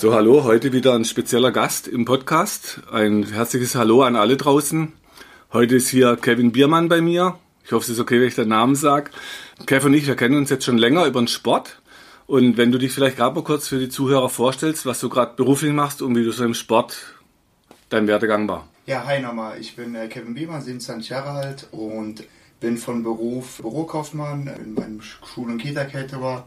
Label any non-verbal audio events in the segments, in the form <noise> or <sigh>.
So, hallo, heute wieder ein spezieller Gast im Podcast. Ein herzliches Hallo an alle draußen. Heute ist hier Kevin Biermann bei mir. Ich hoffe, es ist okay, wenn ich den Namen sage. Kevin und ich, wir kennen uns jetzt schon länger über den Sport. Und wenn du dich vielleicht gerade mal kurz für die Zuhörer vorstellst, was du gerade beruflich machst und wie du so im Sport dein Werdegang war. Ja, hi nochmal. Ich bin äh, Kevin Biermann, 27 Jahre alt und bin von Beruf Bürokaufmann in meinem Schul- und Kita-Caterer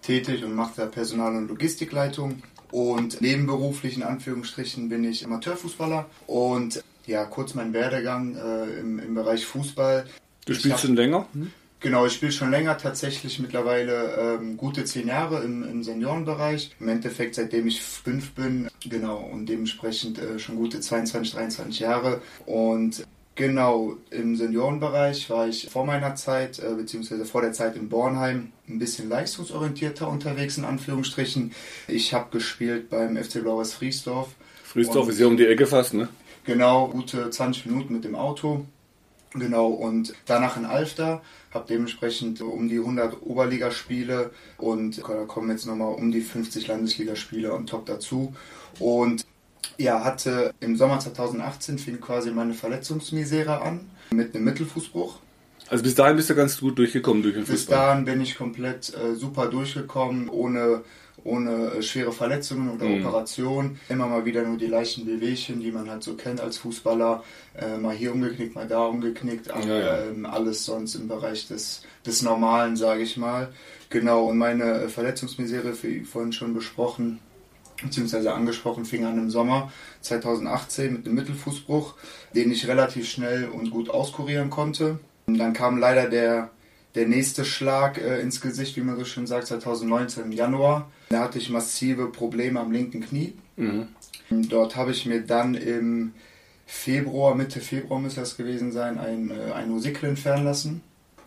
tätig und mache da Personal- und Logistikleitung. Und nebenberuflich, in Anführungsstrichen, bin ich Amateurfußballer. Und ja, kurz mein Werdegang äh, im, im Bereich Fußball. Du spielst schon länger? Hm? Genau, ich spiele schon länger, tatsächlich mittlerweile ähm, gute zehn Jahre im, im, Seniorenbereich. Im Endeffekt, seitdem ich fünf bin, genau, und dementsprechend äh, schon gute 22, 23 Jahre. Und Genau, im Seniorenbereich war ich vor meiner Zeit, äh, beziehungsweise vor der Zeit in Bornheim, ein bisschen leistungsorientierter unterwegs, in Anführungsstrichen. Ich habe gespielt beim FC Blaues Friesdorf. Friesdorf ist ja um die Ecke fast, ne? Genau, gute 20 Minuten mit dem Auto. Genau, und danach in Alfter, habe dementsprechend um die 100 Oberligaspiele und da kommen jetzt nochmal um die 50 Landesligaspiele und top dazu. Und ja, hatte im Sommer 2018 fing quasi meine Verletzungsmisere an mit einem Mittelfußbruch. Also bis dahin bist du ganz gut durchgekommen durch den Fußball? Bis dahin bin ich komplett äh, super durchgekommen, ohne, ohne äh, schwere Verletzungen oder mhm. Operationen. Immer mal wieder nur die leichten Bewegchen, die man halt so kennt als Fußballer. Äh, mal hier umgeknickt, mal da umgeknickt, aber ja, ja. Ähm, alles sonst im Bereich des, des Normalen, sage ich mal. Genau, und meine äh, Verletzungsmisere, wie vorhin schon besprochen, beziehungsweise angesprochen, fing an im Sommer 2018 mit einem Mittelfußbruch, den ich relativ schnell und gut auskurieren konnte. Und dann kam leider der, der nächste Schlag äh, ins Gesicht, wie man so schön sagt, 2019 im Januar. Da hatte ich massive Probleme am linken Knie. Mhm. Dort habe ich mir dann im Februar, Mitte Februar müsste das gewesen sein, ein, äh, ein entfernen lassen.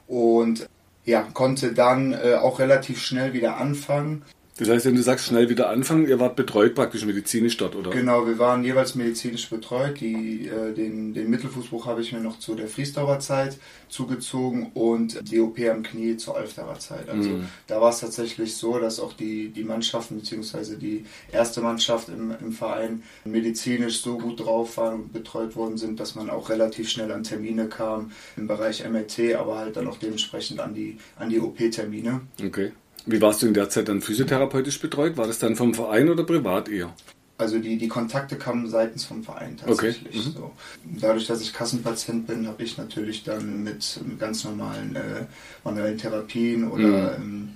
Und ja, konnte dann äh, auch relativ schnell wieder anfangen. Das heißt, wenn du sagst, schnell wieder anfangen, ihr wart betreut praktisch medizinisch dort, oder? Genau, wir waren jeweils medizinisch betreut. Die, äh, den, den Mittelfußbruch habe ich mir noch zu der Friesdauer Zeit zugezogen und die OP am Knie zur Alfdauer Zeit. Also mhm. da war es tatsächlich so, dass auch die, die Mannschaften bzw. die erste Mannschaft im, im Verein medizinisch so gut drauf waren und betreut worden sind, dass man auch relativ schnell an Termine kam im Bereich MRT, aber halt dann auch dementsprechend an die, an die OP-Termine. Okay. Wie warst du in der Zeit dann physiotherapeutisch betreut? War das dann vom Verein oder privat eher? Also die, die Kontakte kamen seitens vom Verein tatsächlich. Okay. Mhm. So. Dadurch, dass ich Kassenpatient bin, habe ich natürlich dann mit, mit ganz normalen äh, manuellen Therapien oder, mhm. ähm,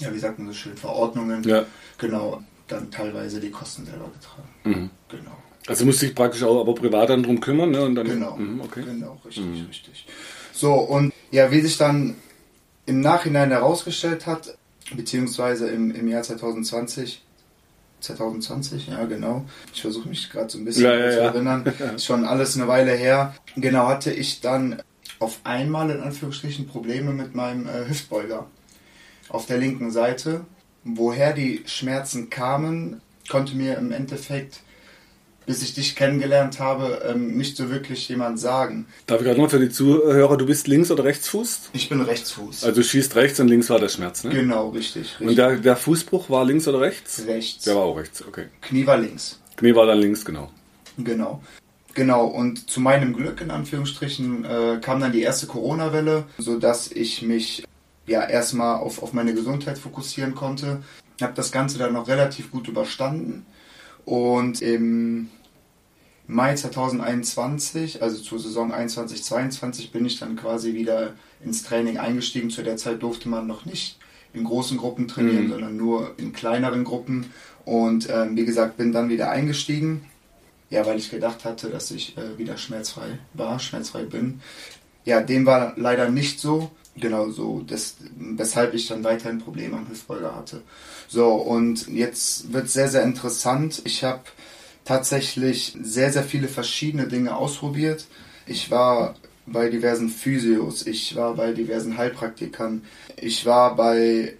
ja, wie sagt man so schön, Verordnungen, ja. genau, dann teilweise die Kosten selber getragen. Mhm. Genau. Also musste ich praktisch auch aber privat dann drum kümmern, ne? Und dann, genau, mhm, okay. genau, richtig, mhm. richtig. So, und ja, wie sich dann im Nachhinein herausgestellt hat, beziehungsweise im, im Jahr 2020. 2020, ja genau. Ich versuche mich gerade so ein bisschen ja, ja, zu erinnern. <laughs> Ist schon alles eine Weile her. Genau, hatte ich dann auf einmal in Anführungsstrichen Probleme mit meinem äh, Hüftbeuger auf der linken Seite. Woher die Schmerzen kamen, konnte mir im Endeffekt bis ich dich kennengelernt habe, ähm, nicht so wirklich jemand sagen. Darf ich gerade noch für die Zuhörer, du bist Links- oder Rechtsfuß? Ich bin Rechtsfuß. Also du schießt rechts und links war der Schmerz, ne? Genau, richtig. richtig. Und der, der Fußbruch war links oder rechts? Rechts. Der war auch rechts, okay. Knie war links. Knie war dann links, genau. Genau. Genau, und zu meinem Glück, in Anführungsstrichen, äh, kam dann die erste Corona-Welle, sodass ich mich ja erstmal auf, auf meine Gesundheit fokussieren konnte. Ich habe das Ganze dann noch relativ gut überstanden und im Mai 2021, also zur Saison 21-22, bin ich dann quasi wieder ins Training eingestiegen. Zu der Zeit durfte man noch nicht in großen Gruppen trainieren, mhm. sondern nur in kleineren Gruppen. Und ähm, wie gesagt, bin dann wieder eingestiegen. Ja, weil ich gedacht hatte, dass ich äh, wieder schmerzfrei war, schmerzfrei bin. Ja, dem war leider nicht so. Genau so, das, weshalb ich dann weiterhin Probleme am Hüftbeuger hatte. So, und jetzt wird es sehr, sehr interessant. Ich habe tatsächlich sehr, sehr viele verschiedene Dinge ausprobiert. Ich war bei diversen Physios, ich war bei diversen Heilpraktikern, ich war bei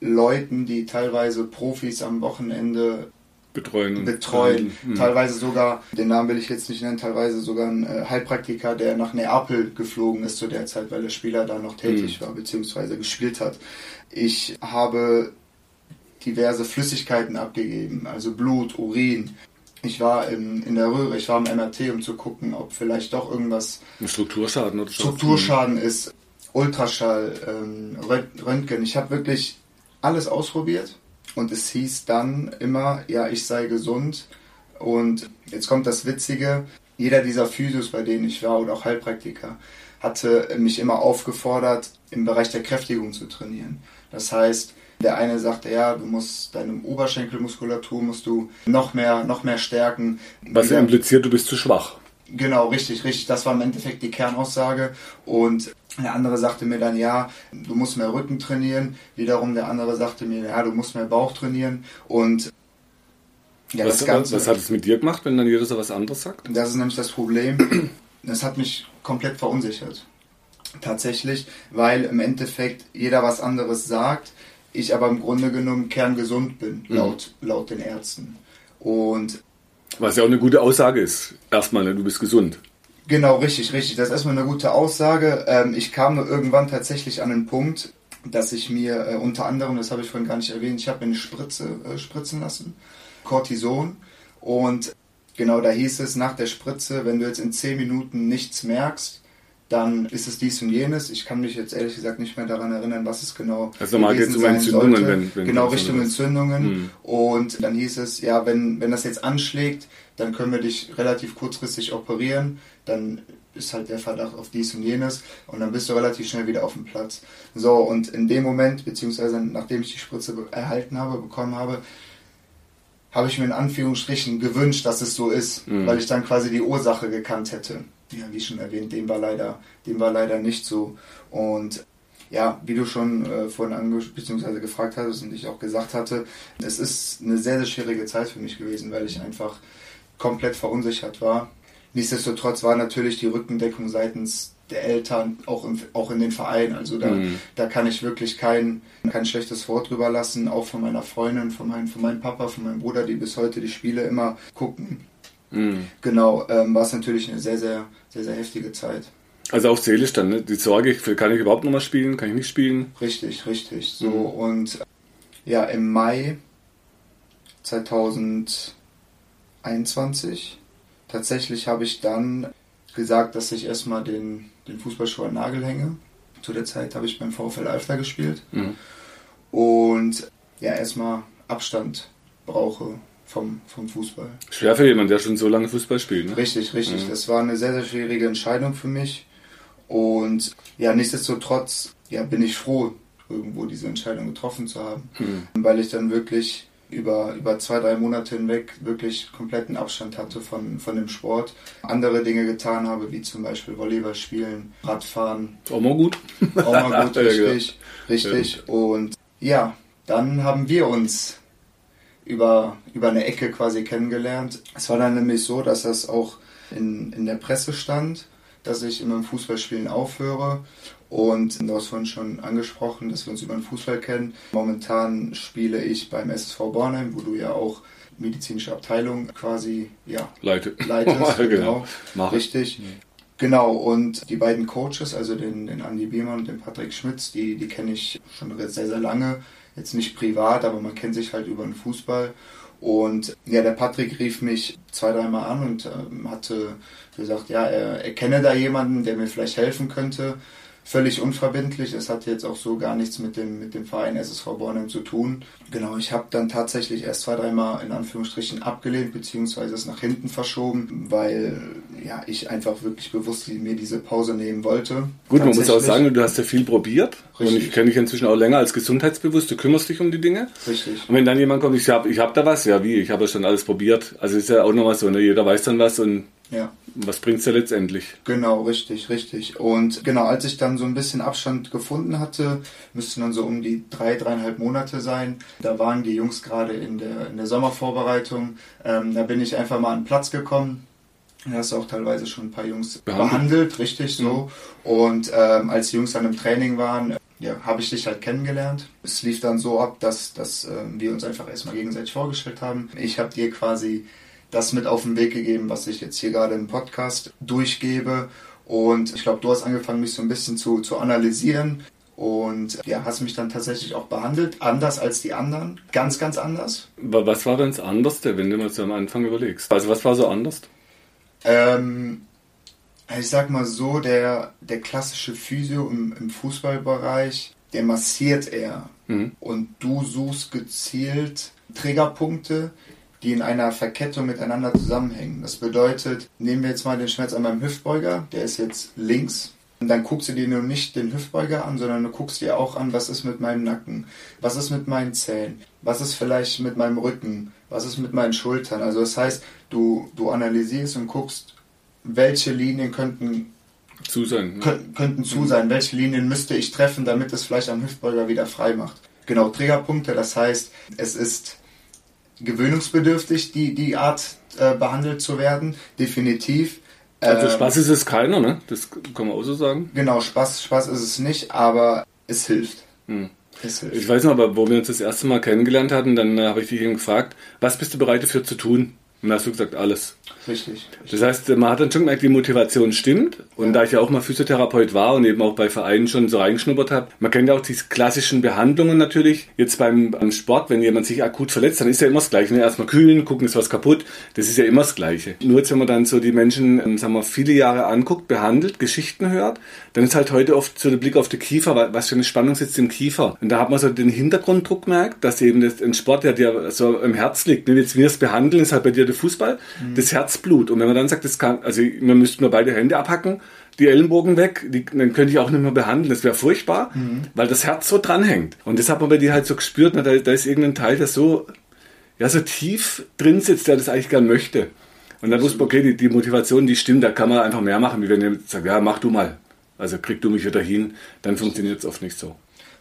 Leuten, die teilweise Profis am Wochenende betreuen. betreuen. Mhm. Teilweise sogar, den Namen will ich jetzt nicht nennen, teilweise sogar ein äh, Heilpraktiker, der nach Neapel geflogen ist zu der Zeit, weil der Spieler da noch tätig mhm. war, beziehungsweise gespielt hat. Ich habe diverse Flüssigkeiten abgegeben, also Blut, Urin. Ich war in, in der Röhre, ich war im MRT, um zu gucken, ob vielleicht doch irgendwas. Ein Strukturschaden oder Strukturschaden ist, Ultraschall, ähm, Röntgen. Ich habe wirklich alles ausprobiert und es hieß dann immer, ja, ich sei gesund. Und jetzt kommt das Witzige, jeder dieser Physios, bei denen ich war oder auch Heilpraktiker, hatte mich immer aufgefordert, im Bereich der Kräftigung zu trainieren. Das heißt, der eine sagte, ja, du musst deine Oberschenkelmuskulatur musst du noch mehr, noch mehr stärken. Was ja impliziert, du bist zu schwach. Genau, richtig, richtig. Das war im Endeffekt die Kernaussage. Und der andere sagte mir dann, ja, du musst mehr Rücken trainieren. Wiederum der andere sagte mir, ja, du musst mehr Bauch trainieren. Und ja, was, das Ganze, was hat es mit dir gemacht, wenn dann jeder so was anderes sagt? Das ist nämlich das Problem. Das hat mich komplett verunsichert. Tatsächlich, weil im Endeffekt jeder was anderes sagt, ich aber im Grunde genommen kerngesund bin, mhm. laut, laut den Ärzten. Und was ja auch eine gute Aussage ist. Erstmal, ne, du bist gesund. Genau, richtig, richtig. Das ist erstmal eine gute Aussage. Ähm, ich kam nur irgendwann tatsächlich an den Punkt, dass ich mir äh, unter anderem, das habe ich vorhin gar nicht erwähnt, ich habe mir eine Spritze äh, spritzen lassen, Cortison. Und genau da hieß es nach der Spritze, wenn du jetzt in 10 Minuten nichts merkst, dann ist es dies und jenes. Ich kann mich jetzt ehrlich gesagt nicht mehr daran erinnern, was es genau also mal es um Entzündungen, wenn, wenn genau Richtung Entzündungen. Hm. Und dann hieß es, ja, wenn wenn das jetzt anschlägt, dann können wir dich relativ kurzfristig operieren. Dann ist halt der Verdacht auf dies und jenes und dann bist du relativ schnell wieder auf dem Platz. So, und in dem Moment, beziehungsweise nachdem ich die Spritze erhalten habe, bekommen habe, habe ich mir in Anführungsstrichen gewünscht, dass es so ist, mhm. weil ich dann quasi die Ursache gekannt hätte ja, wie schon erwähnt, dem war leider, dem war leider nicht so. Und ja, wie du schon äh, vorhin angesprochen bzw. gefragt hattest und ich auch gesagt hatte, es ist eine sehr, sehr schwierige Zeit für mich gewesen, weil ich einfach komplett verunsichert war. Nichtsdestotrotz war natürlich die Rückendeckung seitens der Eltern auch, im, auch in den Vereinen. Also da, mhm. da kann ich wirklich kein, kein schlechtes Wort drüber lassen, auch von meiner Freundin, von, mein, von meinem Papa, von meinem Bruder, die bis heute die Spiele immer gucken. Mhm. Genau, ähm, war es natürlich eine sehr, sehr sehr, sehr heftige Zeit. Also auch seelisch dann, ne? die Sorge, kann ich überhaupt noch mal spielen, kann ich nicht spielen? Richtig, richtig. So mhm. und ja, im Mai 2021 tatsächlich habe ich dann gesagt, dass ich erstmal den, den Fußballschuh an Nagel hänge. Zu der Zeit habe ich beim VfL Alfter gespielt mhm. und ja, erstmal Abstand brauche vom, vom Fußball. Schwer für jemanden, der schon so lange Fußball spielt. Ne? Richtig, richtig. Mhm. Das war eine sehr, sehr schwierige Entscheidung für mich. Und ja, nichtsdestotrotz ja, bin ich froh, irgendwo diese Entscheidung getroffen zu haben. Mhm. Weil ich dann wirklich über, über zwei, drei Monate hinweg wirklich kompletten Abstand hatte von, von dem Sport. Andere Dinge getan habe, wie zum Beispiel Volleyball spielen, Radfahren. Auch mal gut. Auch mal gut, <laughs> richtig. richtig. Ja. Und ja, dann haben wir uns über, über eine Ecke quasi kennengelernt. Es war dann nämlich so, dass das auch in, in der Presse stand, dass ich immer im Fußballspielen aufhöre. Und du hast vorhin schon angesprochen, dass wir uns über den Fußball kennen. Momentan spiele ich beim SSV Bornheim, wo du ja auch medizinische Abteilung quasi ja, Leite. leitest. <laughs> genau, genau. richtig. Mhm. Genau, und die beiden Coaches, also den, den Andi Biermann und den Patrick Schmitz, die, die kenne ich schon sehr, sehr lange jetzt nicht privat, aber man kennt sich halt über den Fußball. Und ja, der Patrick rief mich zwei, dreimal an und ähm, hatte gesagt, ja, er, er kenne da jemanden, der mir vielleicht helfen könnte völlig unverbindlich. Es hat jetzt auch so gar nichts mit dem, mit dem Verein SSV Bornheim zu tun. Genau, ich habe dann tatsächlich erst zwei, dreimal in Anführungsstrichen abgelehnt, beziehungsweise es nach hinten verschoben, weil ja, ich einfach wirklich bewusst mir diese Pause nehmen wollte. Gut, man muss auch sagen, du hast ja viel probiert. Richtig. Und ich kenne dich inzwischen auch länger als gesundheitsbewusst. Du kümmerst dich um die Dinge. Richtig. Und wenn dann jemand kommt, ich habe ich hab da was, ja wie, ich habe ja schon alles probiert. Also ist ja auch nochmal so, ne? jeder weiß dann was und Ja. Was bringt es ja letztendlich? Genau, richtig, richtig. Und genau, als ich dann so ein bisschen Abstand gefunden hatte, müssten dann so um die drei, dreieinhalb Monate sein. Da waren die Jungs gerade in der, in der Sommervorbereitung. Ähm, da bin ich einfach mal an den Platz gekommen. Da hast du auch teilweise schon ein paar Jungs behandelt, behandelt richtig so. Mhm. Und ähm, als die Jungs dann im Training waren, ja, habe ich dich halt kennengelernt. Es lief dann so ab, dass, dass äh, wir uns einfach erstmal gegenseitig vorgestellt haben. Ich habe dir quasi das mit auf den Weg gegeben, was ich jetzt hier gerade im Podcast durchgebe. Und ich glaube, du hast angefangen, mich so ein bisschen zu, zu analysieren. Und ja, hast mich dann tatsächlich auch behandelt, anders als die anderen. Ganz, ganz anders. Was war denn das Anderste, wenn du mal so am Anfang überlegst? Also was war so anders? Ähm, ich sag mal so, der, der klassische Physio im, im Fußballbereich, der massiert eher. Mhm. Und du suchst gezielt Trägerpunkte, die in einer Verkettung miteinander zusammenhängen. Das bedeutet, nehmen wir jetzt mal den Schmerz an meinem Hüftbeuger, der ist jetzt links. Und dann guckst du dir nur nicht den Hüftbeuger an, sondern du guckst dir auch an, was ist mit meinem Nacken, was ist mit meinen Zähnen, was ist vielleicht mit meinem Rücken, was ist mit meinen Schultern. Also das heißt, du, du analysierst und guckst, welche Linien könnten zu sein, ne? könnten zu sein, welche Linien müsste ich treffen, damit es vielleicht am Hüftbeuger wieder frei macht. Genau, Triggerpunkte, das heißt, es ist gewöhnungsbedürftig, die, die Art äh, behandelt zu werden, definitiv. Also ähm, Spaß ist es keiner, ne? Das kann man auch so sagen. Genau, Spaß, Spaß ist es nicht, aber es hilft. Hm. Es hilft. Ich weiß noch, aber wo wir uns das erste Mal kennengelernt hatten, dann äh, habe ich dich eben gefragt, was bist du bereit dafür zu tun? Und dann hast du gesagt, alles. Richtig. Das heißt, man hat dann schon gemerkt, die Motivation stimmt. Und ja. da ich ja auch mal Physiotherapeut war und eben auch bei Vereinen schon so reingeschnuppert habe, man kennt ja auch diese klassischen Behandlungen natürlich. Jetzt beim, beim Sport, wenn jemand sich akut verletzt, dann ist ja immer das Gleiche. Ne? Erstmal kühlen, gucken, ist was kaputt. Das ist ja immer das Gleiche. Nur jetzt, wenn man dann so die Menschen, ähm, sagen wir, viele Jahre anguckt, behandelt, Geschichten hört, dann ist halt heute oft so der Blick auf den Kiefer, was für eine Spannung sitzt im Kiefer. Und da hat man so den Hintergrunddruck gemerkt, dass eben das, ein Sport, der dir so im Herz liegt. Ne? Jetzt wir es behandeln, ist halt bei dir der Fußball, mhm. das Herzblut. Und wenn man dann sagt, das kann, also man müsste nur beide Hände abhacken, die Ellenbogen weg, die, dann könnte ich auch nicht mehr behandeln. Das wäre furchtbar, mhm. weil das Herz so dranhängt. Und das hat man bei dir halt so gespürt, na, da, da ist irgendein Teil, der so, ja, so tief drin sitzt, der das eigentlich gern möchte. Und dann wusste man, okay, die, die Motivation, die stimmt, da kann man einfach mehr machen, wie wenn ihr sagt, ja, mach du mal. Also krieg du mich wieder hin, dann funktioniert es oft nicht so.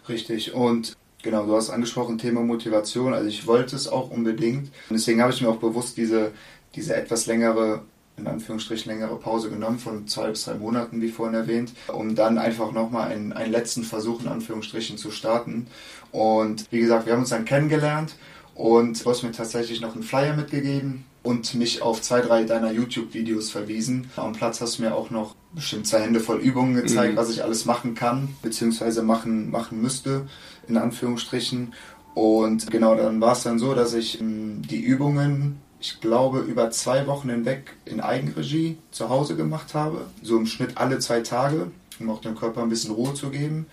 Richtig. Und Genau, du hast angesprochen Thema Motivation. Also ich wollte es auch unbedingt. Und deswegen habe ich mir auch bewusst diese, diese etwas längere, in Anführungsstrichen längere Pause genommen von zwei bis drei Monaten, wie vorhin erwähnt, um dann einfach nochmal einen, einen letzten Versuch in Anführungsstrichen zu starten. Und wie gesagt, wir haben uns dann kennengelernt und du hast mir tatsächlich noch einen Flyer mitgegeben und mich auf zwei, drei deiner YouTube-Videos verwiesen. Am Platz hast du mir auch noch bestimmt zwei Hände voll Übungen gezeigt, mhm. was ich alles machen kann, beziehungsweise machen, machen müsste, in Anführungsstrichen. Und genau, dann war es dann so, dass ich ähm, die Übungen, ich glaube, über zwei Wochen hinweg in Eigenregie zu Hause gemacht habe. So im Schnitt alle zwei Tage, um auch dem Körper ein bisschen Ruhe zu geben.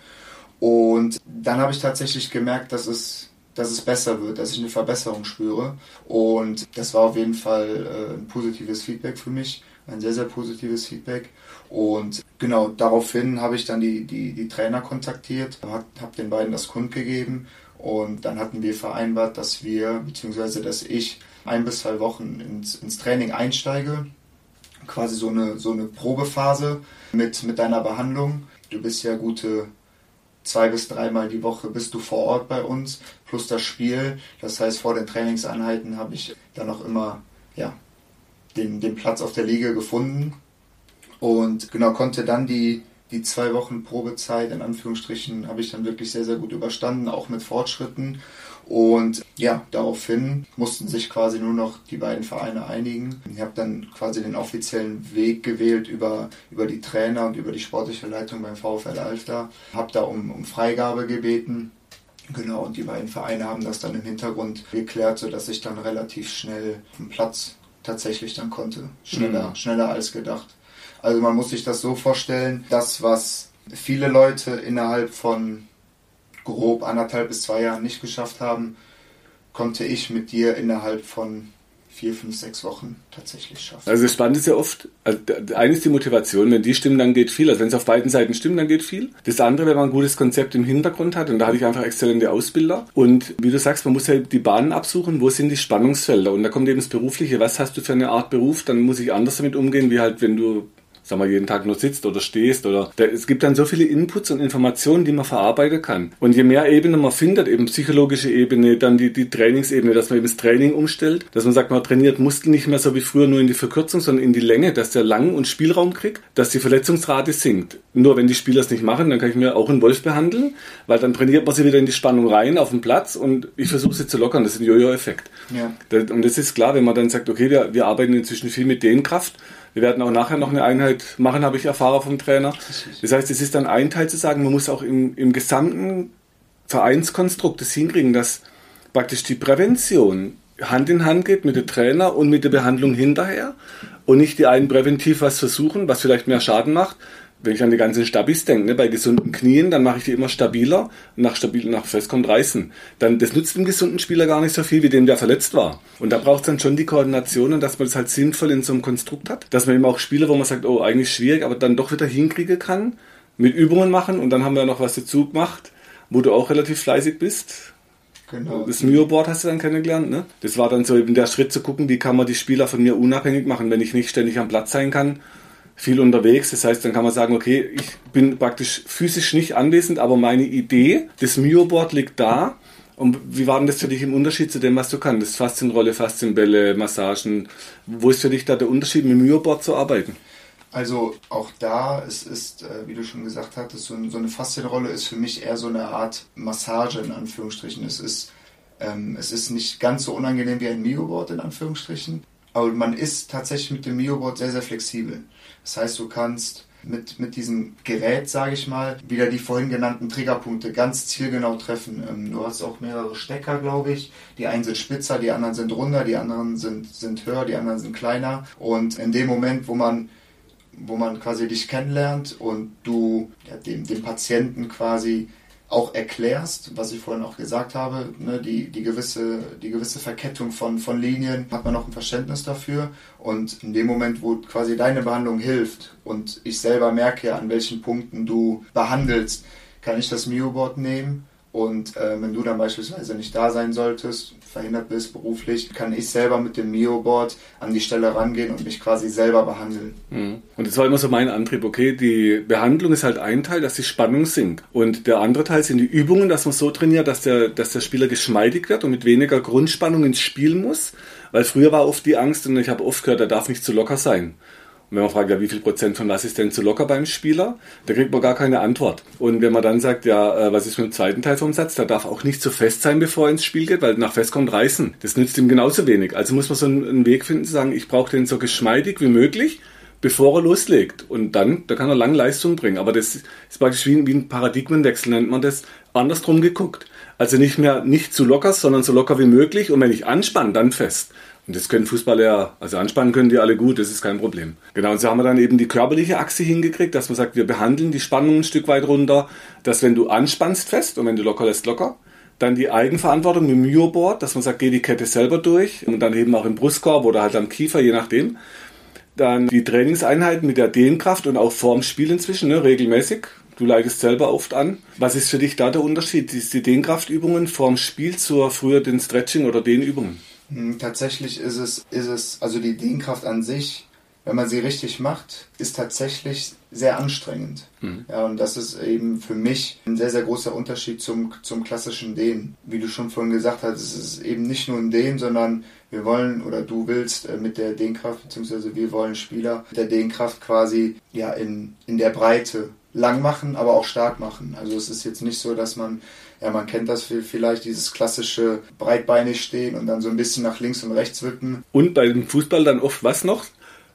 Und dann habe ich tatsächlich gemerkt, dass es dass es besser wird, dass ich eine Verbesserung spüre. Und das war auf jeden Fall äh, ein positives Feedback für mich, ein sehr, sehr positives Feedback. Und genau daraufhin habe ich dann die, die, die Trainer kontaktiert, habe hab den beiden das kundgegeben und dann hatten wir vereinbart, dass wir, beziehungsweise dass ich ein bis zwei Wochen ins, ins Training einsteige, quasi so eine, so eine Probephase mit, mit deiner Behandlung. Du bist ja gute zwei bis dreimal die Woche bist du vor Ort bei uns, plus das Spiel. Das heißt, vor den Trainingseinheiten habe ich dann auch immer ja, den, den Platz auf der Liga gefunden und genau konnte dann die, die zwei Wochen Probezeit in Anführungsstrichen habe ich dann wirklich sehr, sehr gut überstanden, auch mit Fortschritten und ja, daraufhin mussten sich quasi nur noch die beiden Vereine einigen. Ich habe dann quasi den offiziellen Weg gewählt über, über die Trainer und über die sportliche Leitung beim VfL Alfter. Habe da um, um Freigabe gebeten. Genau, und die beiden Vereine haben das dann im Hintergrund geklärt, sodass ich dann relativ schnell vom Platz tatsächlich dann konnte. Schneller, mhm. schneller als gedacht. Also man muss sich das so vorstellen, das, was viele Leute innerhalb von grob anderthalb bis zwei Jahren nicht geschafft haben, konnte ich mit dir innerhalb von vier, fünf, sechs Wochen tatsächlich schafft. Also das Spannende ist ja oft, also ist die Motivation, wenn die stimmen, dann geht viel. Also wenn es auf beiden Seiten stimmt, dann geht viel. Das andere, wenn man ein gutes Konzept im Hintergrund hat, und da hatte ich einfach exzellente Ausbilder. Und wie du sagst, man muss ja die Bahnen absuchen, wo sind die Spannungsfelder. Und da kommt eben das Berufliche, was hast du für eine Art Beruf, dann muss ich anders damit umgehen, wie halt wenn du sagen wir, jeden Tag nur sitzt oder stehst oder da, es gibt dann so viele Inputs und Informationen, die man verarbeiten kann. Und je mehr Ebenen man findet, eben psychologische Ebene, dann die, die Trainingsebene, dass man eben das Training umstellt, dass man sagt, man trainiert Muskeln nicht mehr so wie früher nur in die Verkürzung, sondern in die Länge, dass der Lang- und Spielraum kriegt, dass die Verletzungsrate sinkt. Nur wenn die Spieler es nicht machen, dann kann ich mir auch einen Wolf behandeln, weil dann trainiert man sie wieder in die Spannung rein auf dem Platz und ich versuche sie zu lockern. Das ist ein Jojo-Effekt. Ja. Und das ist klar, wenn man dann sagt, okay, wir, wir arbeiten inzwischen viel mit Dehnkraft, wir werden auch nachher noch eine Einheit machen, habe ich erfahren vom Trainer. Das heißt, es ist dann ein Teil zu sagen, man muss auch im, im gesamten Vereinskonstrukt das hinkriegen, dass praktisch die Prävention Hand in Hand geht mit dem Trainer und mit der Behandlung hinterher und nicht die einen präventiv was versuchen, was vielleicht mehr Schaden macht, wenn ich an die ganzen Stabis denke, ne, bei gesunden Knien, dann mache ich die immer stabiler. Nach stabil, nach fest kommt reißen. Dann, das nützt dem gesunden Spieler gar nicht so viel, wie dem, der verletzt war. Und da braucht es dann schon die Koordination und dass man das halt sinnvoll in so einem Konstrukt hat. Dass man eben auch Spieler, wo man sagt, oh, eigentlich schwierig, aber dann doch wieder hinkriegen kann, mit Übungen machen und dann haben wir noch was dazu gemacht, wo du auch relativ fleißig bist. Genau. Das Mio-Board hast du dann kennengelernt, ne? Das war dann so eben der Schritt zu gucken, wie kann man die Spieler von mir unabhängig machen, wenn ich nicht ständig am Platz sein kann viel unterwegs. Das heißt, dann kann man sagen, okay, ich bin praktisch physisch nicht anwesend, aber meine Idee, das Mio-Board liegt da. Und wie war denn das für dich im Unterschied zu dem, was du kannst? Faszienrolle, Faszienbälle, Massagen. Wo ist für dich da der Unterschied, mit dem Mio-Board zu arbeiten? Also auch da, es ist, äh, wie du schon gesagt hattest, so, eine Faszienrolle ist für mich eher so eine Art Massage in Anführungsstrichen. Es ist, ähm, es ist nicht ganz so unangenehm wie ein Mio-Board in Anführungsstrichen, aber man ist tatsächlich mit dem Mio-Board sehr, sehr flexibel. Das heißt, du kannst mit, mit diesem Gerät, sage ich mal, wieder die vorhin genannten Triggerpunkte ganz zielgenau treffen. Ähm, du hast auch mehrere Stecker, glaube ich. Die einen sind spitzer, die anderen sind runder, die anderen sind, sind höher, die anderen sind kleiner. Und in dem Moment, wo man wo man quasi dich kennenlernt und du ja, dem, dem Patienten quasi auch erklärst, was ich vorhin auch gesagt habe, ne, die, die, gewisse, die gewisse Verkettung von, von Linien, hat man auch ein Verständnis dafür. Und in dem Moment, wo quasi deine Behandlung hilft und ich selber merke, an welchen Punkten du behandelst, kann ich das Mio-Board nehmen und äh, wenn du dann beispielsweise nicht da sein solltest, verhindert bist beruflich, kann ich selber mit dem Mio-Board an die Stelle rangehen und mich quasi selber behandeln. Mhm. Und das war immer so mein Antrieb, okay, die Behandlung ist halt ein Teil, dass die Spannung sinkt. Und der andere Teil sind die Übungen, dass man so trainiert, dass der, dass der Spieler geschmeidig wird und mit weniger Grundspannung ins Spiel muss. Weil früher war oft die Angst, und ich habe oft gehört, er darf nicht zu locker sein. Wenn man fragt, ja, wie viel Prozent von was ist denn zu locker beim Spieler, da kriegt man gar keine Antwort. Und wenn man dann sagt, ja, äh, was ist mit dem zweiten Teil vom Satz, da darf auch nicht zu fest sein, bevor er ins Spiel geht, weil nach fest kommt reißen. Das nützt ihm genauso wenig. Also muss man so einen Weg finden zu sagen, ich brauche den so geschmeidig wie möglich, bevor er loslegt. Und dann, da kann er lange Leistung bringen. Aber das ist praktisch wie, wie ein Paradigmenwechsel, nennt man das, andersrum geguckt. Also nicht mehr nicht zu locker, sondern so locker wie möglich. Und wenn ich anspanne, dann fest. Und das können Fußballer also anspannen können die alle gut, das ist kein Problem. Genau, und so haben wir dann eben die körperliche Achse hingekriegt, dass man sagt, wir behandeln die Spannung ein Stück weit runter, dass wenn du anspannst fest und wenn du locker lässt, locker. Dann die Eigenverantwortung mit dem Myo-Board, dass man sagt, geh die Kette selber durch und dann eben auch im Brustkorb oder halt am Kiefer, je nachdem. Dann die Trainingseinheiten mit der Dehnkraft und auch vorm Spiel inzwischen, ne, regelmäßig. Du leitest selber oft an. Was ist für dich da der Unterschied? Die Dehnkraftübungen vorm Spiel zur früher den Stretching oder Dehnübungen? Tatsächlich ist es, ist es, also die Dehnkraft an sich, wenn man sie richtig macht, ist tatsächlich sehr anstrengend. Mhm. Ja, und das ist eben für mich ein sehr, sehr großer Unterschied zum, zum klassischen Dehnen. Wie du schon vorhin gesagt hast, es ist eben nicht nur ein Dehnen, sondern wir wollen oder du willst äh, mit der Dehnkraft, beziehungsweise wir wollen Spieler mit der Dehnkraft quasi ja in, in der Breite lang machen, aber auch stark machen. Also es ist jetzt nicht so, dass man ja, man kennt das vielleicht, dieses klassische breitbeinig stehen und dann so ein bisschen nach links und rechts wippen. Und bei dem Fußball dann oft was noch?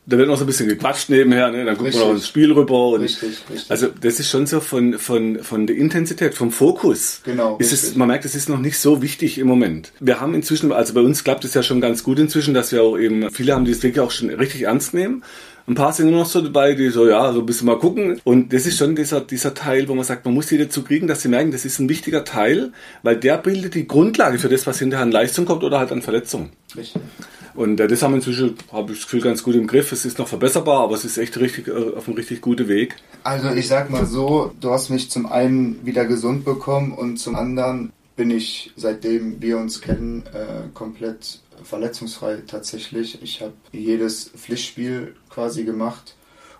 Da wird noch so ein bisschen gequatscht nebenher, ne? dann guckt richtig. man noch ins Spiel rüber. Und richtig, richtig. Also das ist schon so von, von, von der Intensität, vom Fokus. Genau. Ist es, man merkt, es ist noch nicht so wichtig im Moment. Wir haben inzwischen, also bei uns klappt es ja schon ganz gut inzwischen, dass wir auch eben, viele haben die wirklich auch schon richtig ernst nehmen. Ein paar sind nur noch so dabei, die so, ja, so ein bisschen mal gucken. Und das ist schon dieser, dieser Teil, wo man sagt, man muss die dazu kriegen, dass sie merken, das ist ein wichtiger Teil, weil der bildet die Grundlage für das, was hinterher an Leistung kommt oder halt an Verletzungen. Richtig. Und äh, das haben wir inzwischen, habe ich das Gefühl, ganz gut im Griff. Es ist noch verbesserbar, aber es ist echt richtig, äh, auf einem richtig guten Weg. Also ich sag mal so, du hast mich zum einen wieder gesund bekommen und zum anderen bin ich, seitdem wir uns kennen, äh, komplett verletzungsfrei tatsächlich. Ich habe jedes Pflichtspiel quasi gemacht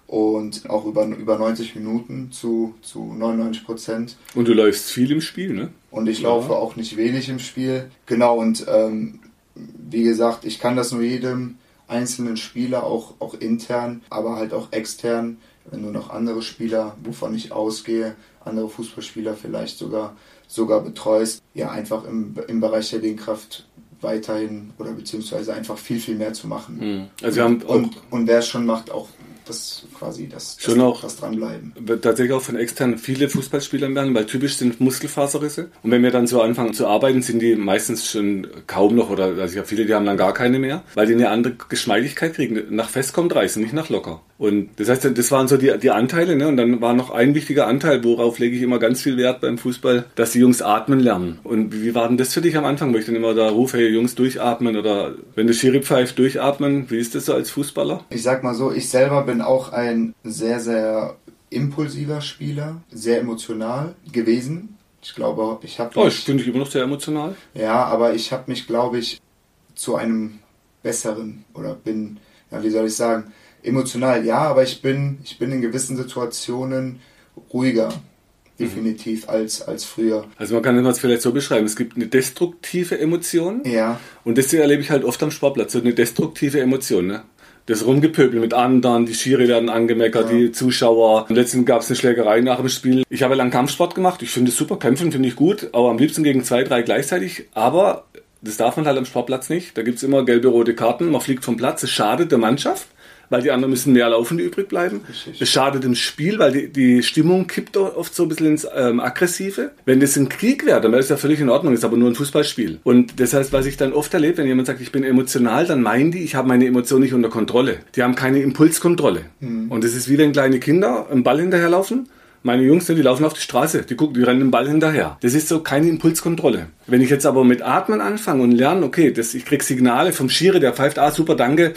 und auch über, über 90 Minuten zu, zu 99 Prozent. Und du läufst viel im Spiel, ne? Und ich ja. laufe auch nicht wenig im Spiel. Genau, und ähm, wie gesagt, ich kann das nur jedem einzelnen Spieler, auch, auch intern, aber halt auch extern, wenn du noch andere Spieler, wovon ich ausgehe, andere Fußballspieler vielleicht sogar, sogar betreust, ja, einfach im, im Bereich der Dehnkraft weiterhin oder beziehungsweise einfach viel, viel mehr zu machen. Mhm. Also wir haben und, und wer es schon macht, auch das quasi das, Schon das, auch, das dranbleiben. Tatsächlich auch von extern viele Fußballspieler werden, weil typisch sind Muskelfaserrisse. Und wenn wir dann so anfangen zu arbeiten, sind die meistens schon kaum noch, oder also ich habe viele, die haben dann gar keine mehr, weil die eine andere Geschmeidigkeit kriegen. Nach fest kommt reißen, nicht nach locker. Und das heißt, das waren so die, die Anteile, ne? Und dann war noch ein wichtiger Anteil, worauf lege ich immer ganz viel Wert beim Fußball, dass die Jungs atmen lernen. Und wie war denn das für dich am Anfang, wo ich dann immer da rufe, hey Jungs, durchatmen oder wenn du Schiri pfeift, durchatmen, wie ist das so als Fußballer? Ich sag mal so, ich selber bin auch ein sehr, sehr impulsiver Spieler, sehr emotional gewesen. Ich glaube, ich habe. Oh, ich finde ich immer noch sehr emotional. Ja, aber ich habe mich, glaube ich, zu einem besseren oder bin, ja, wie soll ich sagen, emotional, ja, aber ich bin, ich bin in gewissen Situationen ruhiger, definitiv, mhm. als, als früher. Also man kann das vielleicht so beschreiben, es gibt eine destruktive Emotion. Ja. Und das erlebe ich halt oft am Sportplatz, so eine destruktive Emotion, ne? das Rumgepöbel mit anderen, die Schiri werden angemeckert, ja. die Zuschauer. Letztens gab es eine Schlägerei nach dem Spiel. Ich habe lang Kampfsport gemacht, ich finde es super, kämpfen finde ich gut, aber am liebsten gegen zwei, drei gleichzeitig. Aber das darf man halt am Sportplatz nicht. Da gibt es immer gelbe, rote Karten, man fliegt vom Platz, es schadet der Mannschaft weil die anderen müssen mehr laufen, die übrig bleiben. Es schadet dem Spiel, weil die, die Stimmung kippt oft so ein bisschen ins ähm, Aggressive. Wenn das ein Krieg wäre, dann wäre das ja völlig in Ordnung, ist aber nur ein Fußballspiel. Und das heißt, was ich dann oft erlebe, wenn jemand sagt, ich bin emotional, dann meinen die, ich habe meine Emotionen nicht unter Kontrolle. Die haben keine Impulskontrolle. Mhm. Und das ist wie wenn kleine Kinder einen Ball hinterherlaufen meine Jungs, die laufen auf die Straße, die gucken, die rennen den Ball hinterher. Das ist so keine Impulskontrolle. Wenn ich jetzt aber mit Atmen anfange und lerne, okay, das, ich krieg Signale vom Schiri, der pfeift, ah super, danke,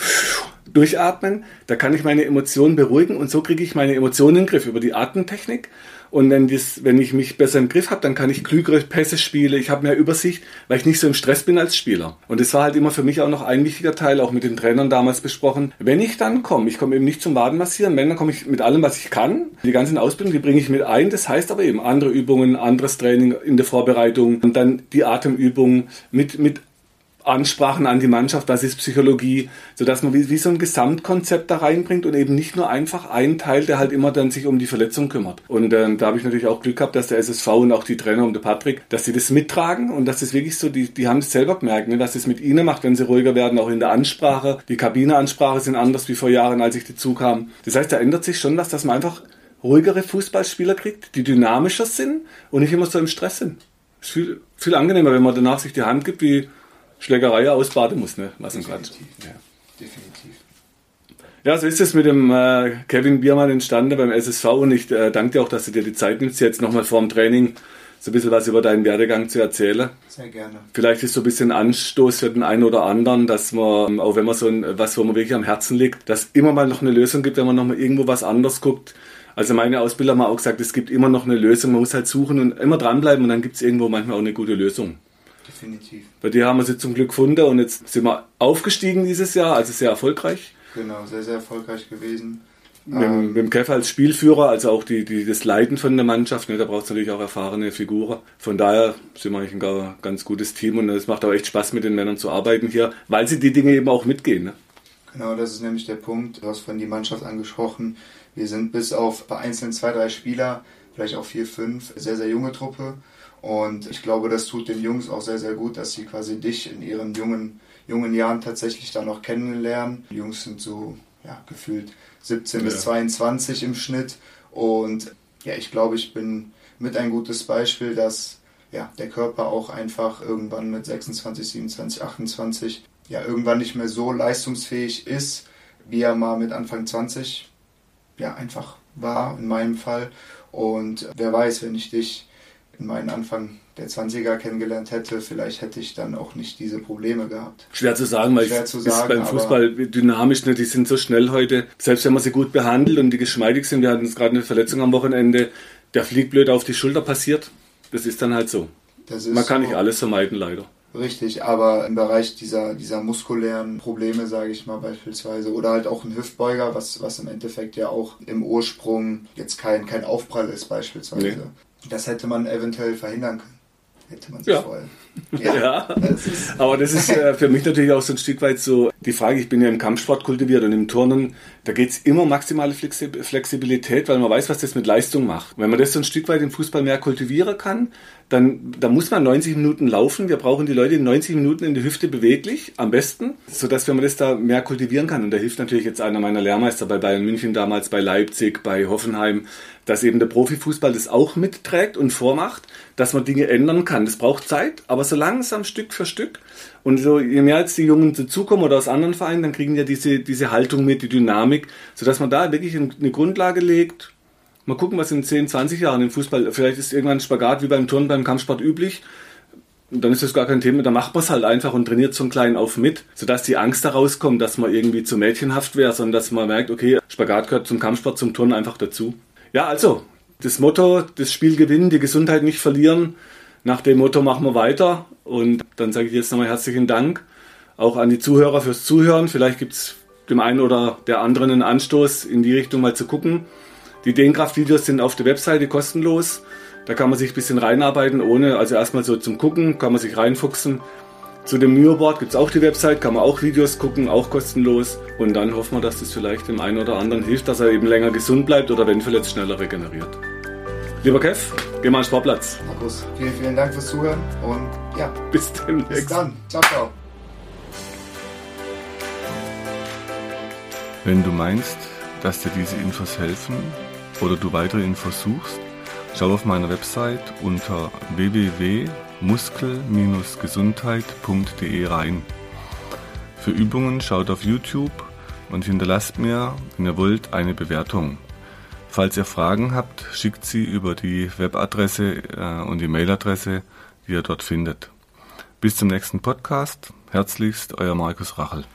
durchatmen, da kann ich meine Emotionen beruhigen und so kriege ich meine Emotionen in den Griff über die Atemtechnik. Und wenn, das, wenn ich mich besser im Griff habe, dann kann ich klügere Pässe spielen, ich habe mehr Übersicht, weil ich nicht so im Stress bin als Spieler. Und das war halt immer für mich auch noch ein wichtiger Teil, auch mit den Trainern damals besprochen. Wenn ich dann komme, ich komme eben nicht zum Wadenmassieren, wenn, dann komme ich mit allem, was ich kann. Die ganzen Ausbildungen, die bringe ich mit ein. Das heißt aber eben andere Übungen, anderes Training in der Vorbereitung und dann die Atemübungen mit, mit Ansprachen an die Mannschaft, was ist Psychologie, sodass man wie, wie so ein Gesamtkonzept da reinbringt und eben nicht nur einfach einen Teil, der halt immer dann sich um die Verletzung kümmert. Und ähm, da habe ich natürlich auch Glück gehabt, dass der SSV und auch die Trainer und der Patrick, dass sie das mittragen und dass das wirklich so, die, die haben es selber gemerkt, ne, was das mit ihnen macht, wenn sie ruhiger werden, auch in der Ansprache. Die Kabineansprache sind anders wie vor Jahren, als ich dazu kam. Das heißt, da ändert sich schon was, dass man einfach ruhigere Fußballspieler kriegt, die dynamischer sind und nicht immer so im Stress sind. Es ist viel, viel angenehmer, wenn man danach sich die Hand gibt, wie Schlägerei ausbaden muss, ne? Was Quatsch. Ja. Definitiv. Ja, so ist es mit dem äh, Kevin Biermann entstanden beim SSV und ich äh, danke dir auch, dass du dir die Zeit nimmst, jetzt nochmal vor dem Training so ein bisschen was über deinen Werdegang zu erzählen. Sehr gerne. Vielleicht ist so ein bisschen Anstoß für den einen oder anderen, dass man, auch wenn man so ein, was, wo man wirklich am Herzen liegt, dass immer mal noch eine Lösung gibt, wenn man nochmal irgendwo was anderes guckt. Also meine Ausbilder haben auch gesagt, es gibt immer noch eine Lösung, man muss halt suchen und immer dranbleiben und dann gibt es irgendwo manchmal auch eine gute Lösung. Definitiv. Bei dir haben wir sie zum Glück gefunden und jetzt sind wir aufgestiegen dieses Jahr, also sehr erfolgreich. Genau, sehr, sehr erfolgreich gewesen. Mit, ähm, mit dem Kev als Spielführer, also auch die, die, das Leiten von der Mannschaft, ne, da braucht es natürlich auch erfahrene Figuren. Von daher sind wir eigentlich ein ganz gutes Team und es macht auch echt Spaß, mit den Männern zu arbeiten hier, weil sie die Dinge eben auch mitgehen. Ne? Genau, das ist nämlich der Punkt. Du hast von die Mannschaft angesprochen. Wir sind bis auf bei einzelnen zwei, drei Spieler, vielleicht auch vier, fünf, sehr, sehr junge Truppe. Und ich glaube, das tut den Jungs auch sehr, sehr gut, dass sie quasi dich in ihren jungen, jungen Jahren tatsächlich dann noch kennenlernen. Die Jungs sind so ja, gefühlt 17 ja. bis 22 im Schnitt. Und ja, ich glaube, ich bin mit ein gutes Beispiel, dass ja, der Körper auch einfach irgendwann mit 26, 27, 28 ja irgendwann nicht mehr so leistungsfähig ist, wie er mal mit Anfang 20 ja einfach war, in meinem Fall. Und wer weiß, wenn ich dich in meinen Anfang der 20er kennengelernt hätte, vielleicht hätte ich dann auch nicht diese Probleme gehabt. Schwer zu sagen, weil Schwer zu sagen, beim Fußball dynamisch, ne, die sind so schnell heute, selbst wenn man sie gut behandelt und die geschmeidig sind, wir hatten jetzt gerade eine Verletzung am Wochenende, der fliegt blöd auf die Schulter passiert, das ist dann halt so. man kann so. nicht alles vermeiden, leider. Richtig, aber im Bereich dieser, dieser muskulären Probleme, sage ich mal beispielsweise, oder halt auch ein Hüftbeuger, was, was im Endeffekt ja auch im Ursprung jetzt kein, kein Aufprall ist beispielsweise. Nee. Das hätte man eventuell verhindern können hätte man sich ja. vorher. Ja, ja. Aber das ist äh, für mich natürlich auch so ein Stück weit so die Frage, ich bin ja im Kampfsport kultiviert und im Turnen, da geht es immer maximale Flexibilität, weil man weiß, was das mit Leistung macht. Wenn man das so ein Stück weit im Fußball mehr kultivieren kann, dann, dann muss man 90 Minuten laufen. Wir brauchen die Leute in 90 Minuten in die Hüfte beweglich, am besten, sodass wenn man das da mehr kultivieren kann, und da hilft natürlich jetzt einer meiner Lehrmeister bei Bayern München damals, bei Leipzig, bei Hoffenheim, dass eben der Profifußball das auch mitträgt und vormacht, dass man Dinge ändern kann. Das braucht Zeit, aber so langsam Stück für Stück. Und so, je mehr als die Jungen dazukommen oder aus anderen Vereinen, dann kriegen ja diese, diese Haltung mit, die Dynamik, sodass man da wirklich eine Grundlage legt. Mal gucken, was in 10, 20 Jahren im Fußball, vielleicht ist irgendwann ein Spagat wie beim Turnen, beim Kampfsport üblich. Dann ist das gar kein Thema, da macht man es halt einfach und trainiert so einen kleinen auf mit, sodass die Angst daraus kommt, dass man irgendwie zu mädchenhaft wäre, sondern dass man merkt, okay, Spagat gehört zum Kampfsport, zum Turnen einfach dazu. Ja, also, das Motto, das Spiel gewinnen, die Gesundheit nicht verlieren. Nach dem Motto machen wir weiter. Und dann sage ich jetzt nochmal herzlichen Dank auch an die Zuhörer fürs Zuhören. Vielleicht gibt es dem einen oder der anderen einen Anstoß, in die Richtung mal zu gucken. Die Ideenkraft-Videos sind auf der Webseite kostenlos. Da kann man sich ein bisschen reinarbeiten, ohne, also erstmal so zum Gucken, kann man sich reinfuchsen. Zu dem Mio-Board gibt es auch die Website, kann man auch Videos gucken, auch kostenlos. Und dann hoffen wir, dass das vielleicht dem einen oder anderen hilft, dass er eben länger gesund bleibt oder wenn verletzt schneller regeneriert. Lieber Kev, geh mal an den Sportplatz. Markus, vielen, vielen Dank fürs Zuhören und ja. Bis demnächst. Bis dann. Ciao, ciao. Wenn du meinst, dass dir diese Infos helfen oder du weitere Infos suchst, schau auf meiner Website unter www.muskel-gesundheit.de rein. Für Übungen schaut auf YouTube und hinterlasst mir, wenn ihr wollt, eine Bewertung. Falls ihr Fragen habt, schickt sie über die Webadresse äh, und die Mailadresse, die ihr dort findet. Bis zum nächsten Podcast. Herzlichst, euer Markus Rachel.